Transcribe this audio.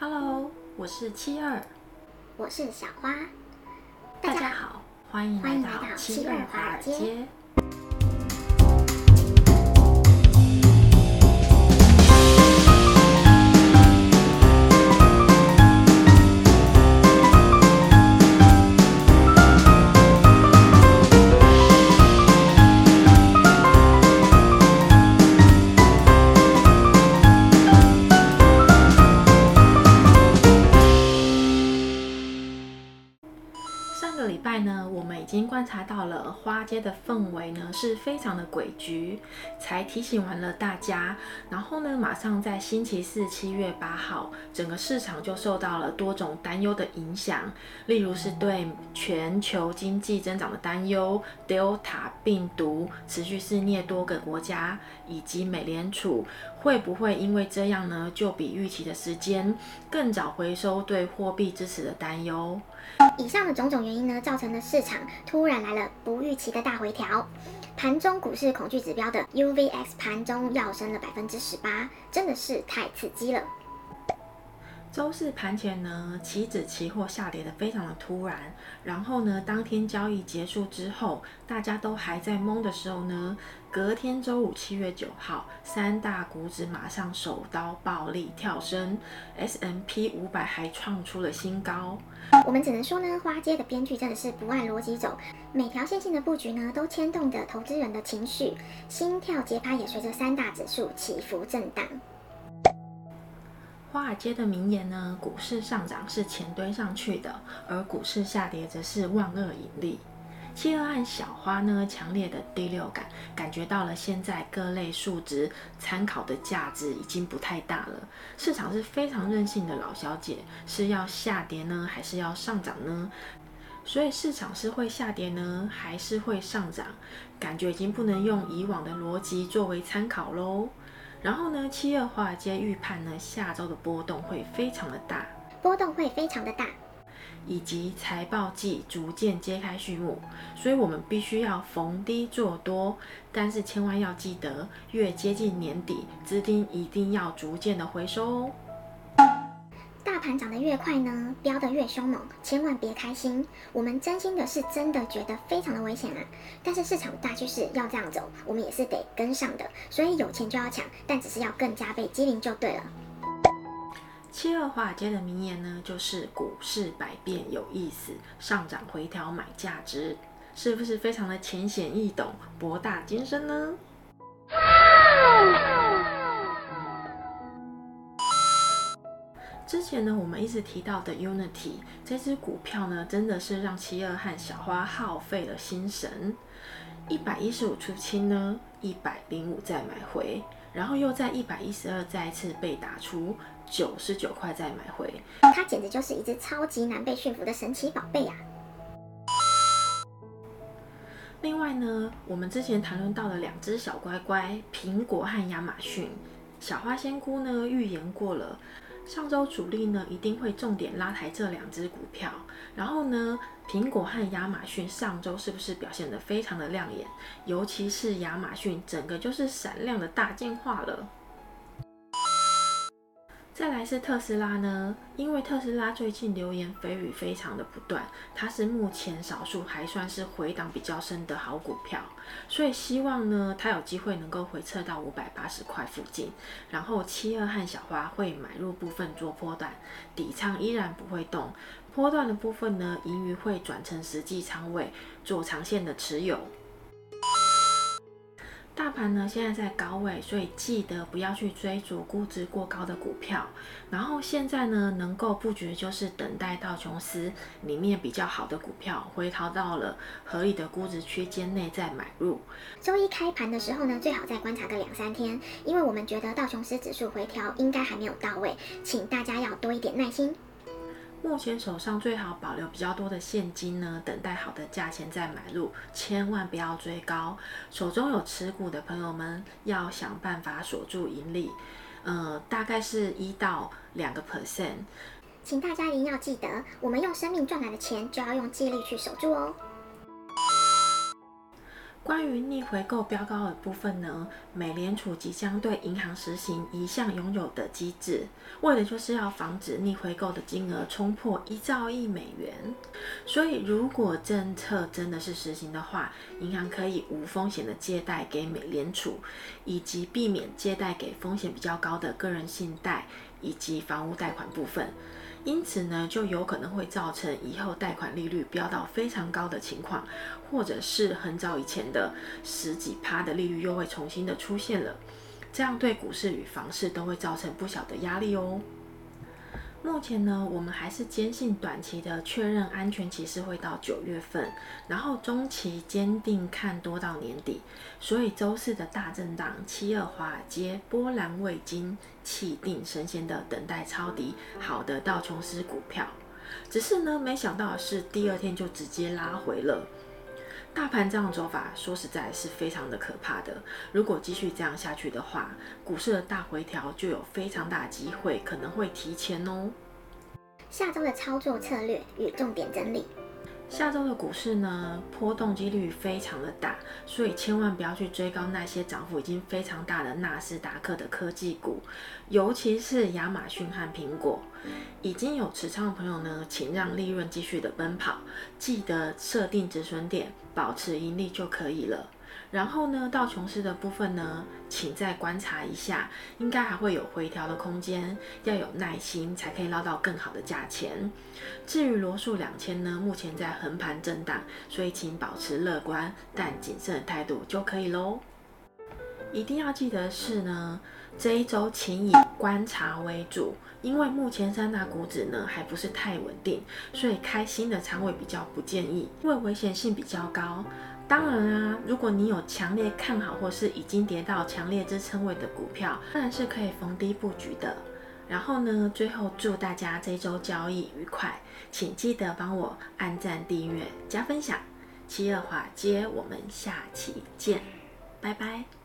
Hello，我是七二，我是小花，大家好，欢迎来到七二华尔街。已经观察到了花街的氛围呢，是非常的诡谲，才提醒完了大家。然后呢，马上在星期四七月八号，整个市场就受到了多种担忧的影响，例如是对全球经济增长的担忧，Delta 病毒持续肆虐多个国家，以及美联储会不会因为这样呢，就比预期的时间更早回收对货币支持的担忧。以上的种种原因呢，造成了市场突然来了不预期的大回调。盘中股市恐惧指标的 UVX 盘中要升了百分之十八，真的是太刺激了。周四盘前呢，期指期货下跌得非常的突然，然后呢，当天交易结束之后，大家都还在懵的时候呢，隔天周五七月九号，三大股指马上手刀暴力跳升，S M P 五百还创出了新高。我们只能说呢，花街的编剧真的是不按逻辑走，每条线性的布局呢，都牵动着投资人的情绪，心跳节拍也随着三大指数起伏震荡。华尔街的名言呢，股市上涨是钱堆上去的，而股市下跌则是万恶引力。七二和小花呢，强烈的第六感，感觉到了现在各类数值参考的价值已经不太大了。市场是非常任性的老小姐，是要下跌呢，还是要上涨呢？所以市场是会下跌呢，还是会上涨？感觉已经不能用以往的逻辑作为参考喽。然后呢，七月华尔街预判呢，下周的波动会非常的大，波动会非常的大，以及财报季逐渐揭开序幕，所以我们必须要逢低做多，但是千万要记得，越接近年底，资金一定要逐渐的回收哦。大盘涨得越快呢，飙得越凶猛，千万别开心。我们真心的是真的觉得非常的危险啊！但是市场大趋势要这样走，我们也是得跟上的。所以有钱就要抢，但只是要更加倍机灵就对了。七二华尔街的名言呢，就是股市百变有意思，上涨回调买价值，是不是非常的浅显易懂、博大精深呢？之前呢，我们一直提到的 Unity 这支股票呢，真的是让七二和小花耗费了心神。一百一十五出清呢，一百零五再买回，然后又在一百一十二再次被打出九十九块再买回，它简直就是一只超级难被驯服的神奇宝贝呀！另外呢，我们之前谈论到的两只小乖乖，苹果和亚马逊，小花仙姑呢预言过了。上周主力呢一定会重点拉抬这两只股票，然后呢，苹果和亚马逊上周是不是表现得非常的亮眼？尤其是亚马逊，整个就是闪亮的大进化了。再来是特斯拉呢，因为特斯拉最近流言蜚语非常的不断，它是目前少数还算是回档比较深的好股票，所以希望呢，它有机会能够回撤到五百八十块附近，然后七二和小花会买入部分做波段，底仓依然不会动，波段的部分呢，盈余会转成实际仓位做长线的持有。大盘呢现在在高位，所以记得不要去追逐估值过高的股票。然后现在呢，能够布局就是等待道琼斯里面比较好的股票回调到了合理的估值区间内再买入。周一开盘的时候呢，最好再观察个两三天，因为我们觉得道琼斯指数回调应该还没有到位，请大家要多一点耐心。目前手上最好保留比较多的现金呢，等待好的价钱再买入，千万不要追高。手中有持股的朋友们要想办法锁住盈利，呃，大概是一到两个 percent。请大家一定要记得，我们用生命赚来的钱就要用纪律去守住哦。关于逆回购标高的部分呢，美联储即将对银行实行一项拥有的机制，为的就是要防止逆回购的金额冲破一兆亿美元。所以，如果政策真的是实行的话，银行可以无风险的借贷给美联储，以及避免借贷给风险比较高的个人信贷以及房屋贷款部分。因此呢，就有可能会造成以后贷款利率飙到非常高的情况，或者是很早以前的十几趴的利率又会重新的出现了，这样对股市与房市都会造成不小的压力哦。目前呢，我们还是坚信短期的确认安全期是会到九月份，然后中期坚定看多到年底。所以周四的大震荡，七二华尔街波澜未惊，气定神闲的等待抄底好的道琼斯股票。只是呢，没想到是第二天就直接拉回了。大盘这样走法，说实在是非常的可怕的。如果继续这样下去的话，股市的大回调就有非常大机会，可能会提前哦。下周的操作策略与重点整理。下周的股市呢，波动几率非常的大，所以千万不要去追高那些涨幅已经非常大的纳斯达克的科技股，尤其是亚马逊和苹果。已经有持仓的朋友呢，请让利润继续的奔跑，记得设定止损点，保持盈利就可以了。然后呢，道琼斯的部分呢，请再观察一下，应该还会有回调的空间，要有耐心才可以捞到更好的价钱。至于罗素两千呢，目前在横盘震荡，所以请保持乐观但谨慎的态度就可以喽。一定要记得是呢，这一周请以观察为主，因为目前三大股指呢还不是太稳定，所以开新的仓位比较不建议，因为危险性比较高。当然啊，如果你有强烈看好或是已经跌到强烈支撑位的股票，当然是可以逢低布局的。然后呢，最后祝大家这周交易愉快，请记得帮我按赞、订阅、加分享。七二华街，我们下期见，拜拜。